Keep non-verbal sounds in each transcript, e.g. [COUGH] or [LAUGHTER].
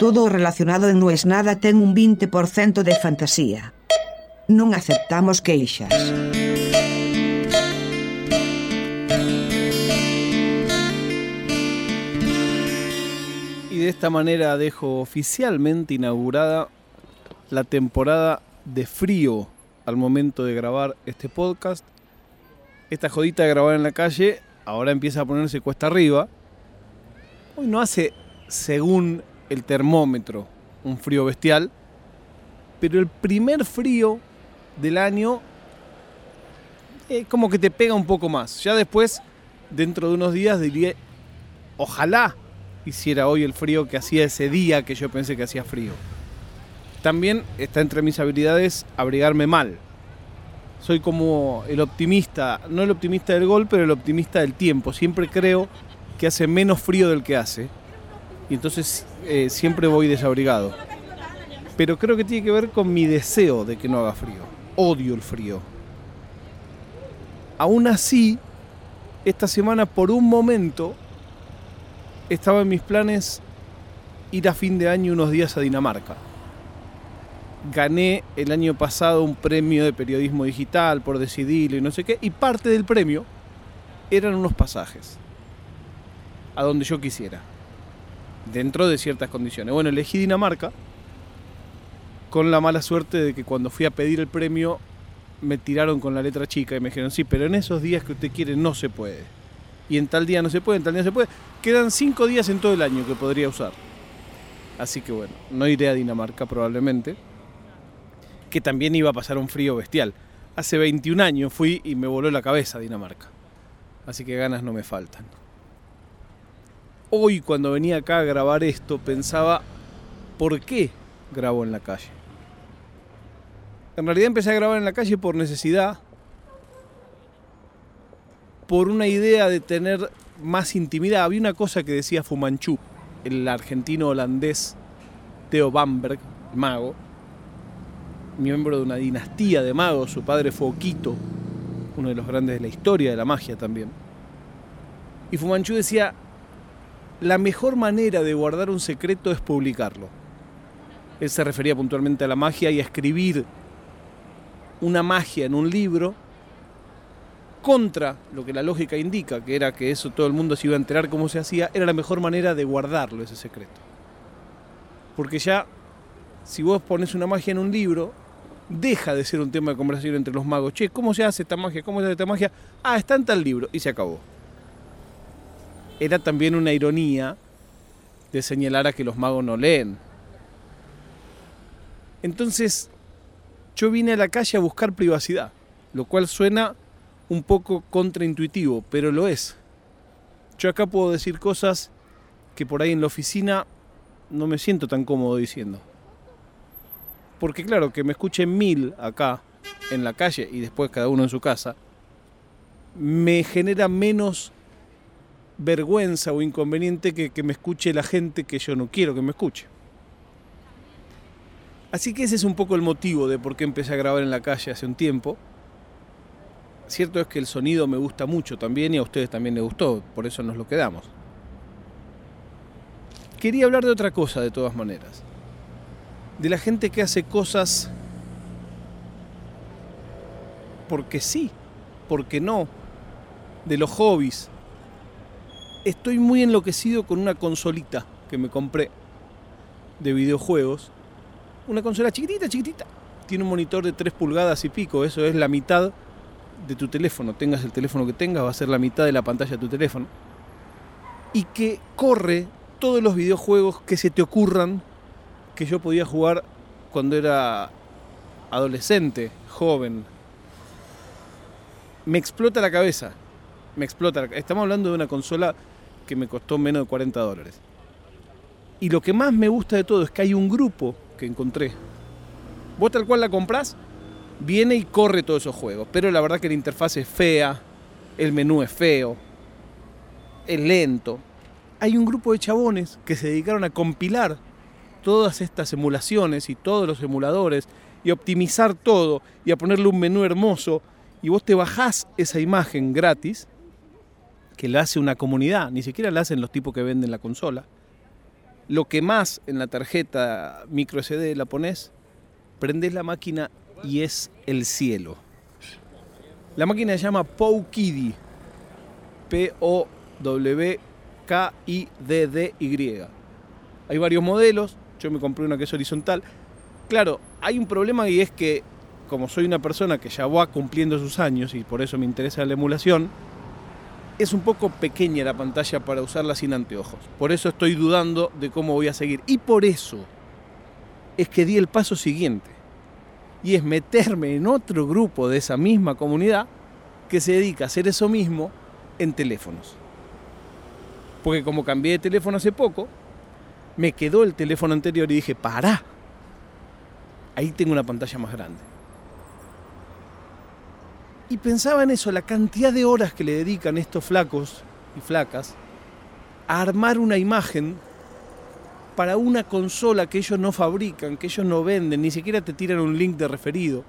Todo relacionado en No es Nada ten un 20% de fantasía. Non aceptamos queixas. Y de esta manera dejo oficialmente inaugurada la temporada de frío al momento de grabar este podcast. Esta jodita de grabar en la calle ahora empieza a ponerse cuesta arriba. Hoy no hace, según el termómetro, un frío bestial, pero el primer frío del año es como que te pega un poco más. Ya después, dentro de unos días, diría, ojalá hiciera hoy el frío que hacía ese día que yo pensé que hacía frío. También está entre mis habilidades abrigarme mal. Soy como el optimista, no el optimista del gol, pero el optimista del tiempo. Siempre creo que hace menos frío del que hace. Y entonces eh, siempre voy desabrigado. Pero creo que tiene que ver con mi deseo de que no haga frío. Odio el frío. Aún así, esta semana por un momento estaba en mis planes ir a fin de año unos días a Dinamarca. Gané el año pasado un premio de periodismo digital por decidirlo y no sé qué, y parte del premio eran unos pasajes a donde yo quisiera, dentro de ciertas condiciones. Bueno, elegí Dinamarca con la mala suerte de que cuando fui a pedir el premio me tiraron con la letra chica y me dijeron, sí, pero en esos días que usted quiere no se puede. Y en tal día no se puede, en tal día no se puede. Quedan cinco días en todo el año que podría usar. Así que bueno, no iré a Dinamarca probablemente. Que también iba a pasar un frío bestial. Hace 21 años fui y me voló la cabeza Dinamarca. Así que ganas no me faltan. Hoy cuando venía acá a grabar esto pensaba, ¿por qué grabo en la calle? En realidad empecé a grabar en la calle por necesidad, por una idea de tener más intimidad. Había una cosa que decía Fumanchu, el argentino holandés Theo Bamberg, mago, miembro de una dinastía de magos, su padre fue Oquito, uno de los grandes de la historia de la magia también. Y Fumanchu decía, la mejor manera de guardar un secreto es publicarlo. Él se refería puntualmente a la magia y a escribir una magia en un libro contra lo que la lógica indica, que era que eso todo el mundo se iba a enterar cómo se hacía, era la mejor manera de guardarlo ese secreto. Porque ya, si vos pones una magia en un libro, deja de ser un tema de conversación entre los magos. Che, ¿cómo se hace esta magia? ¿Cómo se hace esta magia? Ah, está en tal libro. Y se acabó. Era también una ironía de señalar a que los magos no leen. Entonces, yo vine a la calle a buscar privacidad, lo cual suena un poco contraintuitivo, pero lo es. Yo acá puedo decir cosas que por ahí en la oficina no me siento tan cómodo diciendo. Porque claro, que me escuchen mil acá, en la calle, y después cada uno en su casa, me genera menos vergüenza o inconveniente que, que me escuche la gente que yo no quiero que me escuche. Así que ese es un poco el motivo de por qué empecé a grabar en la calle hace un tiempo. Cierto es que el sonido me gusta mucho también y a ustedes también les gustó, por eso nos lo quedamos. Quería hablar de otra cosa de todas maneras. De la gente que hace cosas porque sí, porque no. De los hobbies. Estoy muy enloquecido con una consolita que me compré de videojuegos. Una consola chiquitita, chiquitita. Tiene un monitor de 3 pulgadas y pico, eso es la mitad de tu teléfono, tengas el teléfono que tengas, va a ser la mitad de la pantalla de tu teléfono. Y que corre todos los videojuegos que se te ocurran que yo podía jugar cuando era adolescente, joven. Me explota la cabeza. Me explota. Estamos hablando de una consola que me costó menos de 40 dólares. Y lo que más me gusta de todo es que hay un grupo que encontré. Vos tal cual la comprás, viene y corre todos esos juegos. Pero la verdad que la interfaz es fea, el menú es feo, es lento. Hay un grupo de chabones que se dedicaron a compilar todas estas emulaciones y todos los emuladores y optimizar todo y a ponerle un menú hermoso y vos te bajás esa imagen gratis que la hace una comunidad, ni siquiera la hacen los tipos que venden la consola. lo que más en la tarjeta micro SD la pones, prendes la máquina y es el cielo. La máquina se llama Powkiddy. P-O-W-K-I-D-D-Y. Hay varios modelos. Yo me compré una que es horizontal. Claro, hay un problema y es que, como soy una persona que ya va cumpliendo sus años y por eso me interesa la emulación, es un poco pequeña la pantalla para usarla sin anteojos. Por eso estoy dudando de cómo voy a seguir. Y por eso es que di el paso siguiente. Y es meterme en otro grupo de esa misma comunidad que se dedica a hacer eso mismo en teléfonos. Porque como cambié de teléfono hace poco, me quedó el teléfono anterior y dije, para. Ahí tengo una pantalla más grande. Y pensaba en eso, la cantidad de horas que le dedican estos flacos y flacas a armar una imagen para una consola que ellos no fabrican, que ellos no venden, ni siquiera te tiran un link de referido.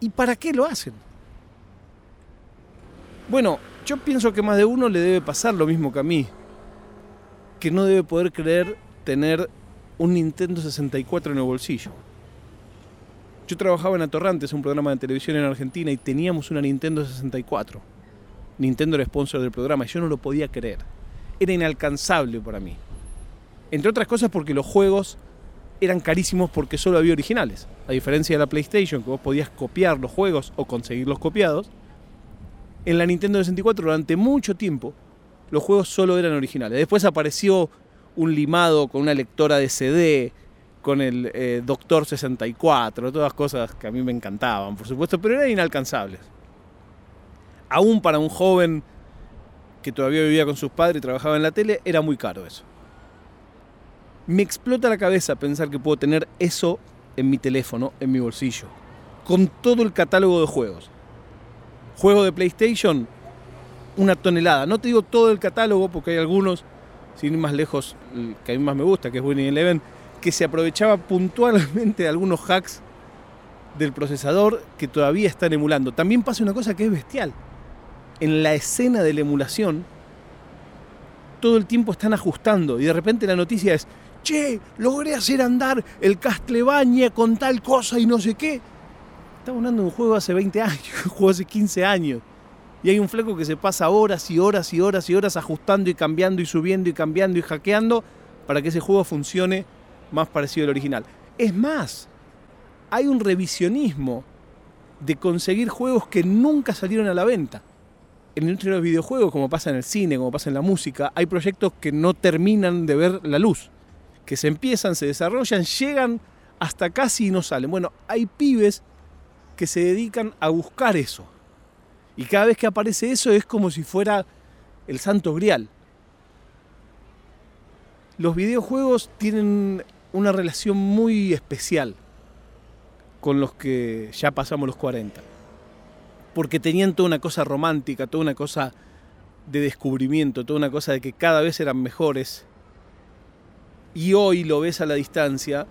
¿Y para qué lo hacen? Bueno, yo pienso que más de uno le debe pasar lo mismo que a mí, que no debe poder creer tener un Nintendo 64 en el bolsillo. Yo trabajaba en Atorrantes, un programa de televisión en Argentina, y teníamos una Nintendo 64. Nintendo era sponsor del programa y yo no lo podía creer. Era inalcanzable para mí. Entre otras cosas porque los juegos eran carísimos porque solo había originales. A diferencia de la PlayStation, que vos podías copiar los juegos o conseguirlos copiados, en la Nintendo 64 durante mucho tiempo los juegos solo eran originales. Después apareció un limado con una lectora de CD, con el eh, Doctor 64, todas cosas que a mí me encantaban, por supuesto, pero eran inalcanzables. Aún para un joven que todavía vivía con sus padres y trabajaba en la tele, era muy caro eso. Me explota la cabeza pensar que puedo tener eso en mi teléfono, en mi bolsillo, con todo el catálogo de juegos. Juego de PlayStation, una tonelada. No te digo todo el catálogo porque hay algunos, sin ir más lejos, que a mí más me gusta, que es Winning Eleven, que se aprovechaba puntualmente de algunos hacks del procesador que todavía están emulando. También pasa una cosa que es bestial. En la escena de la emulación, todo el tiempo están ajustando y de repente la noticia es, che, logré hacer andar el Castlevania con tal cosa y no sé qué. Estamos hablando de un juego hace 20 años, [LAUGHS] un juego hace 15 años. Y hay un fleco que se pasa horas y horas y horas y horas ajustando y cambiando y subiendo y cambiando y hackeando para que ese juego funcione más parecido al original. Es más, hay un revisionismo de conseguir juegos que nunca salieron a la venta. En el de los videojuegos, como pasa en el cine, como pasa en la música, hay proyectos que no terminan de ver la luz, que se empiezan, se desarrollan, llegan hasta casi y no salen. Bueno, hay pibes que se dedican a buscar eso. Y cada vez que aparece eso es como si fuera el santo grial. Los videojuegos tienen una relación muy especial con los que ya pasamos los 40. Porque tenían toda una cosa romántica, toda una cosa de descubrimiento, toda una cosa de que cada vez eran mejores. Y hoy lo ves a la distancia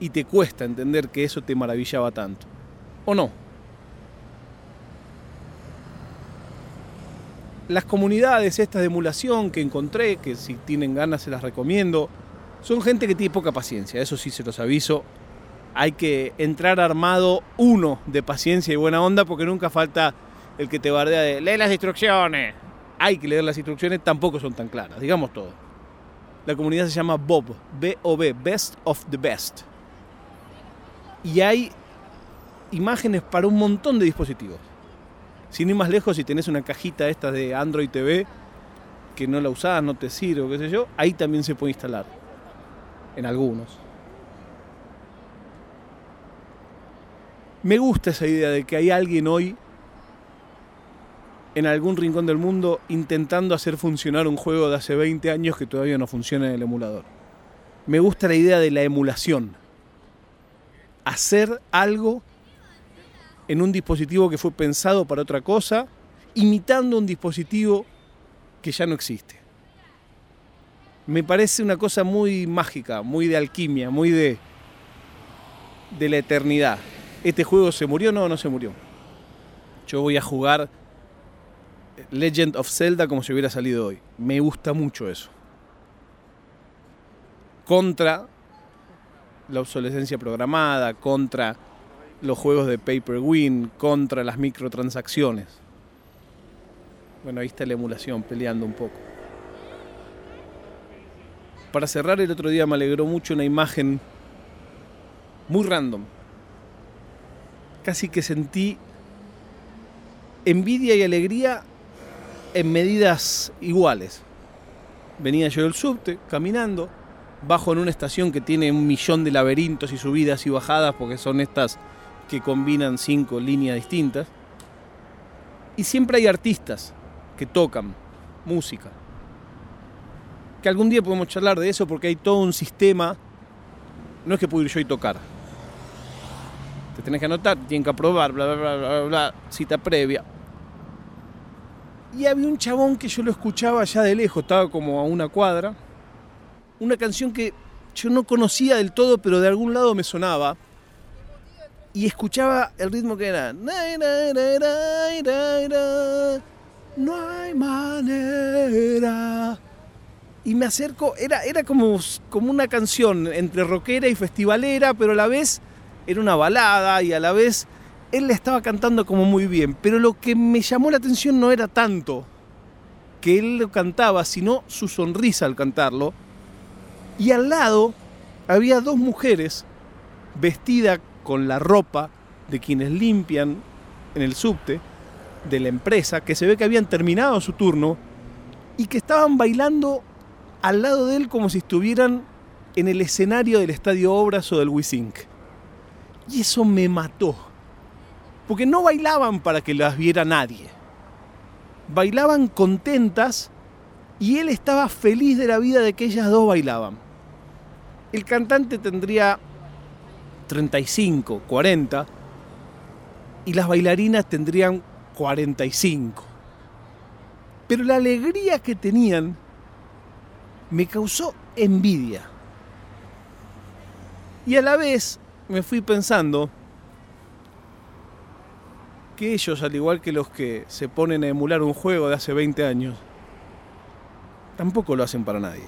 y te cuesta entender que eso te maravillaba tanto. ¿O no? Las comunidades estas de emulación que encontré, que si tienen ganas se las recomiendo, son gente que tiene poca paciencia, eso sí se los aviso. Hay que entrar armado uno de paciencia y buena onda porque nunca falta el que te bardea de lee las instrucciones. Hay que leer las instrucciones, tampoco son tan claras, digamos todo. La comunidad se llama Bob, B-O-B, Best of the Best. Y hay imágenes para un montón de dispositivos. Sin ir más lejos, si tenés una cajita esta de Android TV que no la usás, no te sirve qué sé yo, ahí también se puede instalar en algunos. Me gusta esa idea de que hay alguien hoy en algún rincón del mundo intentando hacer funcionar un juego de hace 20 años que todavía no funciona en el emulador. Me gusta la idea de la emulación. Hacer algo en un dispositivo que fue pensado para otra cosa, imitando un dispositivo que ya no existe me parece una cosa muy mágica, muy de alquimia, muy de, de la eternidad. ¿Este juego se murió? No, no se murió. Yo voy a jugar Legend of Zelda como si hubiera salido hoy. Me gusta mucho eso. contra la obsolescencia programada, contra los juegos de paper win, contra las microtransacciones. Bueno, ahí está la emulación peleando un poco. Para cerrar, el otro día me alegró mucho una imagen muy random. Casi que sentí envidia y alegría en medidas iguales. Venía yo del subte, caminando, bajo en una estación que tiene un millón de laberintos y subidas y bajadas, porque son estas que combinan cinco líneas distintas. Y siempre hay artistas que tocan música. Que algún día podemos charlar de eso porque hay todo un sistema. No es que puedo ir yo y tocar. Te tenés que anotar, tienen que aprobar, bla, bla, bla, bla, bla, cita previa. Y había un chabón que yo lo escuchaba allá de lejos, estaba como a una cuadra. Una canción que yo no conocía del todo, pero de algún lado me sonaba. Y escuchaba el ritmo que era. No hay manera. Y me acerco, era, era como, como una canción entre rockera y festivalera, pero a la vez era una balada y a la vez él le estaba cantando como muy bien, pero lo que me llamó la atención no era tanto que él lo cantaba, sino su sonrisa al cantarlo. Y al lado había dos mujeres vestidas con la ropa de quienes limpian en el subte de la empresa, que se ve que habían terminado su turno y que estaban bailando al lado de él como si estuvieran en el escenario del Estadio Obras o del Wisink. Y eso me mató porque no bailaban para que las viera nadie. Bailaban contentas y él estaba feliz de la vida de que ellas dos bailaban. El cantante tendría 35, 40 y las bailarinas tendrían 45. Pero la alegría que tenían me causó envidia. Y a la vez me fui pensando que ellos, al igual que los que se ponen a emular un juego de hace 20 años, tampoco lo hacen para nadie.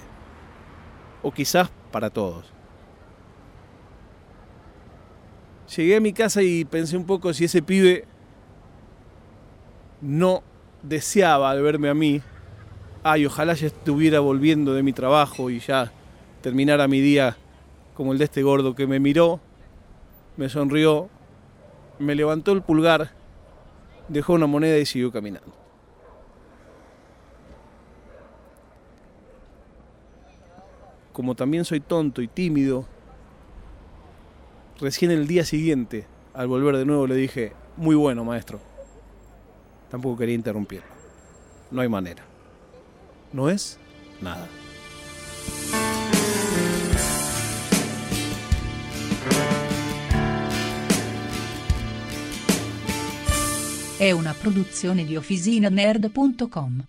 O quizás para todos. Llegué a mi casa y pensé un poco si ese pibe no deseaba al verme a mí, ay, ojalá ya estuviera volviendo de mi trabajo y ya terminara mi día como el de este gordo que me miró, me sonrió, me levantó el pulgar dejó una moneda y siguió caminando. Como también soy tonto y tímido, recién el día siguiente, al volver de nuevo, le dije, muy bueno, maestro. Tampoco quería interrumpirlo. No hay manera. No es nada. È una produzione di OfficinaNerd.com.